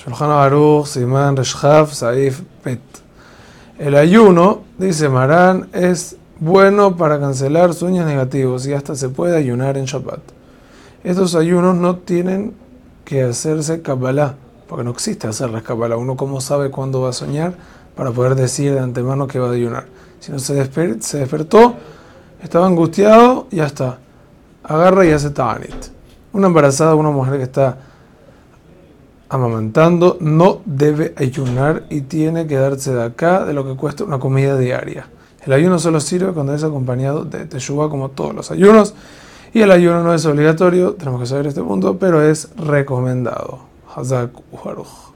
Shulchan Aruch, Simán, Reshav, Saif, Pet. El ayuno, dice Marán, es bueno para cancelar sueños negativos y hasta se puede ayunar en Shabbat. Estos ayunos no tienen que hacerse Kabbalah, porque no existe hacerles Kabbalah. Uno cómo sabe cuándo va a soñar para poder decir de antemano que va a ayunar. Si no se, despertó, estaba angustiado, ya está. Agarra y hace Ta'anit. Una embarazada, una mujer que está amamantando, no debe ayunar y tiene que darse de acá de lo que cuesta una comida diaria. El ayuno solo sirve cuando es acompañado de teshuva como todos los ayunos. Y el ayuno no es obligatorio, tenemos que saber este punto, pero es recomendado. Hazak Uharuch.